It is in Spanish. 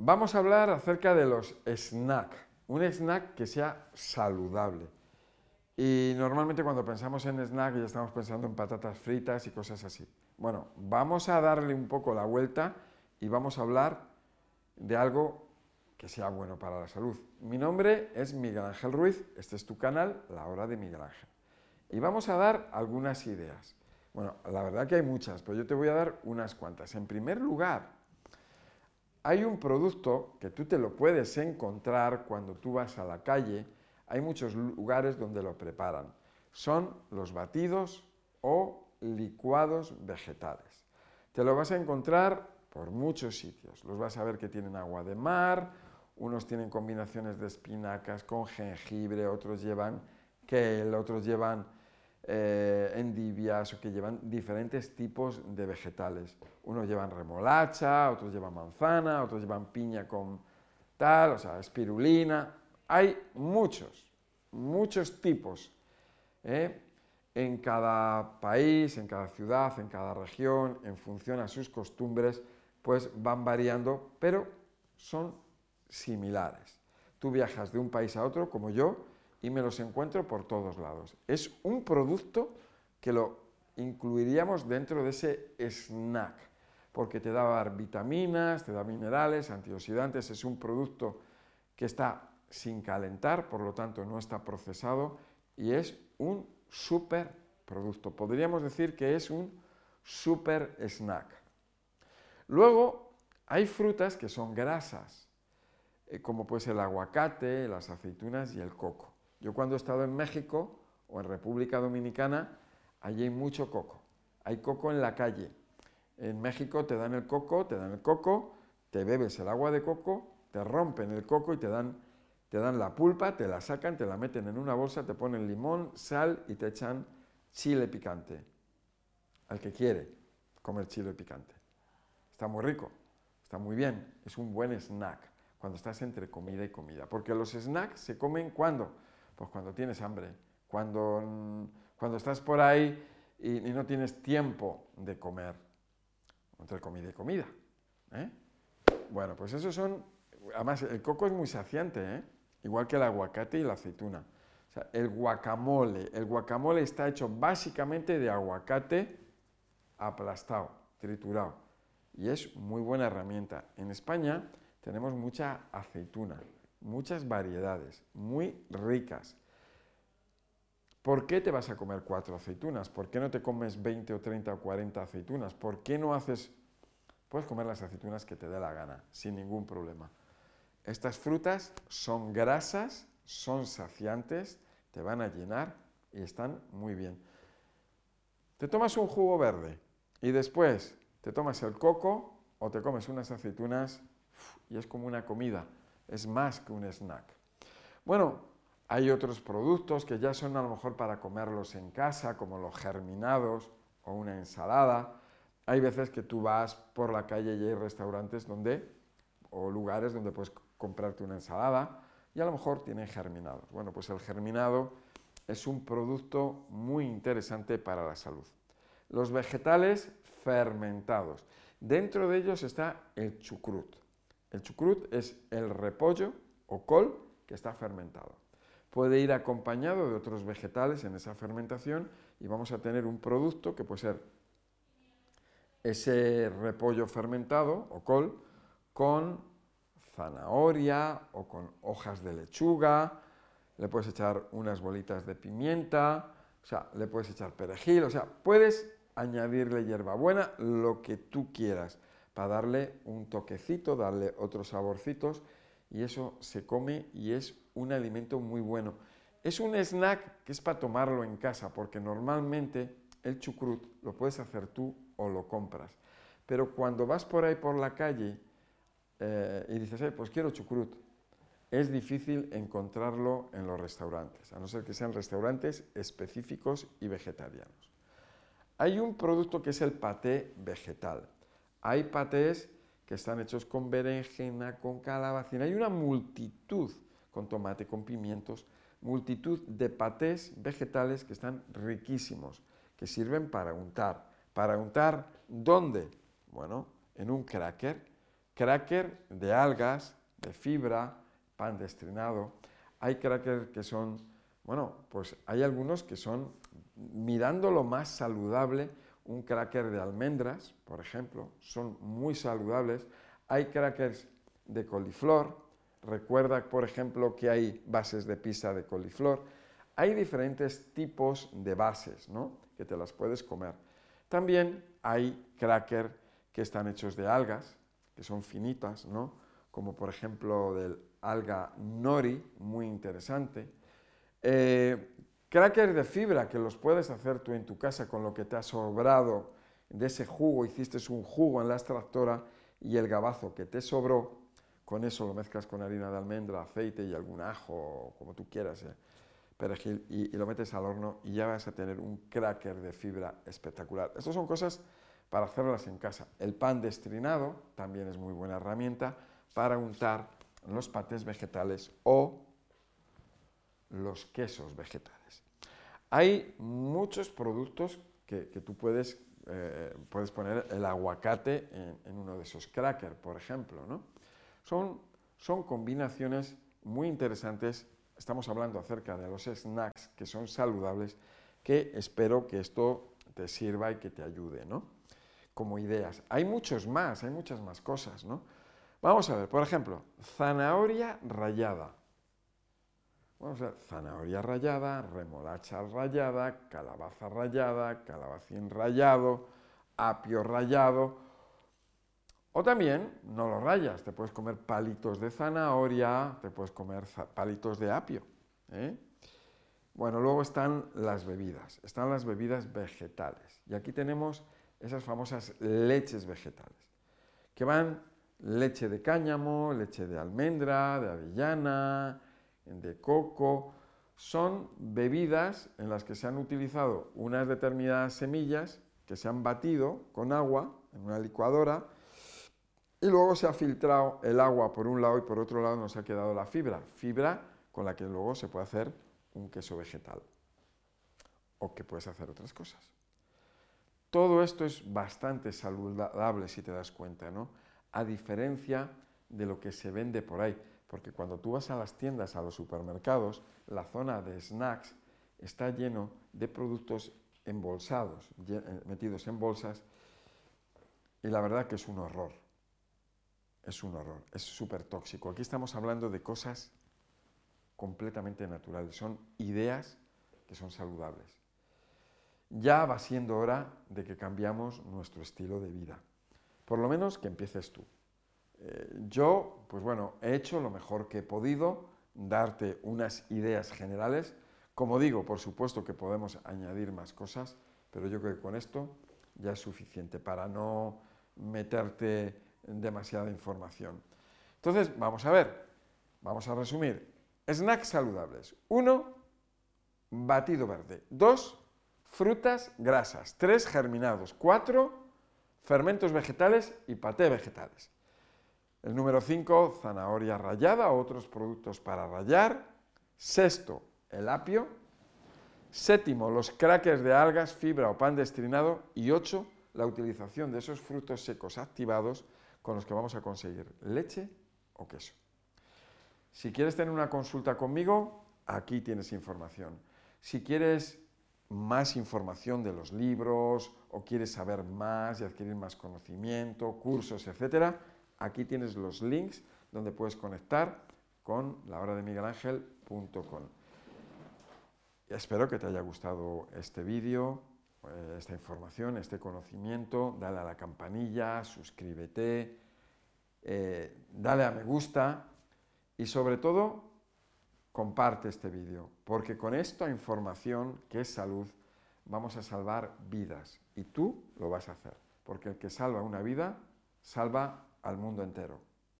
Vamos a hablar acerca de los snacks. Un snack que sea saludable. Y normalmente cuando pensamos en snack ya estamos pensando en patatas fritas y cosas así. Bueno, vamos a darle un poco la vuelta y vamos a hablar de algo que sea bueno para la salud. Mi nombre es Miguel Ángel Ruiz, este es tu canal, La Hora de Miguel Ángel. Y vamos a dar algunas ideas. Bueno, la verdad que hay muchas, pero yo te voy a dar unas cuantas. En primer lugar, hay un producto que tú te lo puedes encontrar cuando tú vas a la calle, hay muchos lugares donde lo preparan. Son los batidos o licuados vegetales. Te lo vas a encontrar por muchos sitios. Los vas a ver que tienen agua de mar, unos tienen combinaciones de espinacas con jengibre, otros llevan kale, otros llevan eh, o que llevan diferentes tipos de vegetales. Unos llevan remolacha, otros llevan manzana, otros llevan piña con tal, o sea, espirulina. Hay muchos, muchos tipos. ¿eh? En cada país, en cada ciudad, en cada región, en función a sus costumbres, pues van variando, pero son similares. Tú viajas de un país a otro, como yo, y me los encuentro por todos lados. Es un producto que lo incluiríamos dentro de ese snack, porque te da vitaminas, te da minerales, antioxidantes, es un producto que está sin calentar, por lo tanto no está procesado y es un super producto. Podríamos decir que es un super snack. Luego hay frutas que son grasas, eh, como puede ser el aguacate, las aceitunas y el coco. Yo cuando he estado en México o en República Dominicana, allí hay mucho coco. Hay coco en la calle. En México te dan el coco, te dan el coco, te bebes el agua de coco, te rompen el coco y te dan, te dan la pulpa, te la sacan, te la meten en una bolsa, te ponen limón, sal y te echan chile picante. Al que quiere comer chile picante. Está muy rico, está muy bien, es un buen snack cuando estás entre comida y comida. Porque los snacks se comen cuando pues cuando tienes hambre, cuando, cuando estás por ahí y, no tienes tiempo de comer, entre comida y comida. ¿eh? Bueno, pues esos son, además el coco es muy saciante, ¿eh? igual que el aguacate y la aceituna. El guacamole, el guacamole está hecho básicamente de aguacate aplastado, triturado, y es muy buena herramienta. En España tenemos mucha aceituna, muchas variedades, muy ricas. ¿Por qué te vas a comer cuatro aceitunas? ¿Por qué no te comes 20 o 30 o 40 aceitunas? ¿Por qué no haces... Puedes comer las aceitunas que te dé la gana, sin ningún problema. Estas frutas son grasas, son saciantes, te van a llenar y están muy bien. Te tomas un jugo verde y después te tomas el coco o te comes unas aceitunas y es como una comida es más que un snack. Bueno, hay otros productos que ya son a lo mejor para comerlos en casa, como los germinados o una ensalada. Hay veces que tú vas por la calle y hay restaurantes donde, o lugares donde puedes comprarte una ensalada y a lo mejor tienen germinados. Bueno, pues el germinado es un producto muy interesante para la salud. Los vegetales fermentados. Dentro de ellos está el chucrut. El chucrut es el repollo o col que está fermentado. Puede ir acompañado de otros vegetales en esa fermentación y vamos a tener un producto que puede ser ese repollo fermentado o col con zanahoria o con hojas de lechuga, le puedes echar unas bolitas de pimienta, o sea, le puedes echar perejil, o sea, puedes añadirle hierbabuena, lo que tú quieras para darle un toquecito, darle otros saborcitos y eso se come y es un alimento muy bueno. Es un snack que es para tomarlo en casa porque normalmente el chucrut lo puedes hacer tú o lo compras. Pero cuando vas por ahí por la calle eh, y dices, pues quiero chucrut, es difícil encontrarlo en los restaurantes, a no ser que sean restaurantes específicos y vegetarianos. Hay un producto que es el paté vegetal. Hay patés que están hechos con berenjena, con calabacina. Hay una multitud con tomate, con pimientos, multitud de patés vegetales que están riquísimos, que sirven para untar. ¿Para untar dónde? Bueno, en un cracker cracker de algas, de fibra, pan destrinado. Hay crackers que son, bueno, pues hay algunos que son, mirando lo más saludable, un cracker de almendras, por ejemplo, son muy saludables. Hay crackers de coliflor. Recuerda, por ejemplo, que hay bases de pizza de coliflor. Hay diferentes tipos de bases, ¿no? Que te las puedes comer. También hay crackers que están hechos de algas, que son finitas, ¿no? Como por ejemplo del alga nori, muy interesante. Eh, crackers de fibra que los puedes hacer tú en tu casa con lo que te ha sobrado de ese jugo, hiciste un jugo en la extractora y el gabazo que te sobró, con eso lo mezclas con harina de almendra, aceite y algún ajo, como tú quieras, ¿eh? perejil, y, y, lo metes al horno y ya vas a tener un cracker de fibra espectacular. Estas son cosas para hacerlas en casa. El pan destrinado también es muy buena herramienta para untar los patés vegetales o los quesos vegetales. Hay muchos productos que, tú puedes, eh, puedes poner el aguacate en, uno de esos crackers, por ejemplo. ¿no? Son, son combinaciones muy interesantes. Estamos hablando acerca de los snacks que son saludables, que espero que esto te sirva y que te ayude, ¿no? Como ideas. Hay muchos más, hay muchas más cosas, ¿no? Vamos a ver, por ejemplo, zanahoria rallada. Vamos a ver, zanahoria rallada, remolacha rallada, calabaza rallada, calabacín rallado, apio rallado. O también no lo rayas, te puedes comer palitos de zanahoria, te puedes comer palitos de apio. ¿eh? Bueno, luego están las bebidas, están las bebidas vegetales. Y aquí tenemos esas famosas leches vegetales, que van leche de cáñamo, leche de almendra, de avellana, de coco. Son bebidas en las que se han utilizado unas determinadas semillas que se han batido con agua en una licuadora y luego se ha filtrado el agua por un lado y por otro lado nos ha quedado la fibra, fibra con la que luego se puede hacer un queso vegetal o que puedes hacer otras cosas. Todo esto es bastante saludable si te das cuenta, ¿no? a diferencia de lo que se vende por ahí. Porque cuando tú vas a las tiendas, a los supermercados, la zona de snacks está lleno de productos embolsados, eh, metidos en bolsas, y la verdad que es un horror. Es un horror, es súper tóxico. Aquí estamos hablando de cosas completamente naturales, son ideas que son saludables. Ya va siendo hora de que cambiamos nuestro estilo de vida. Por lo menos que empieces tú. Eh, yo, pues bueno, he hecho lo mejor que he podido, darte unas ideas generales. Como digo, por supuesto que podemos añadir más cosas, pero yo creo que con esto ya es suficiente para no meterte demasiada información. Entonces, vamos a ver, vamos a resumir. Snacks saludables. Uno, batido verde. Dos, frutas grasas. Tres, germinados. Cuatro, fermentos vegetales y paté vegetales. El número 5, zanahoria rallada, otros productos para rallar. Sexto, el apio. Séptimo, los crackers de algas, fibra o pan destrinado. Y ocho, la utilización de esos frutos secos activados con los que vamos a conseguir leche o queso. Si quieres tener una consulta conmigo, aquí tienes información. Si quieres más información de los libros o quieres saber más y adquirir más conocimiento, cursos, etcétera, aquí tienes los links donde puedes conectar con la de Miguel. Espero que te haya gustado este vídeo, eh, esta información, este conocimiento. Dale a la campanilla, suscríbete, eh, dale a me gusta y sobre todo comparte este vídeo, porque con esta información que es salud, vamos a salvar vidas y tú lo vas a hacer, porque el que salva una vida, salva al mundo entero.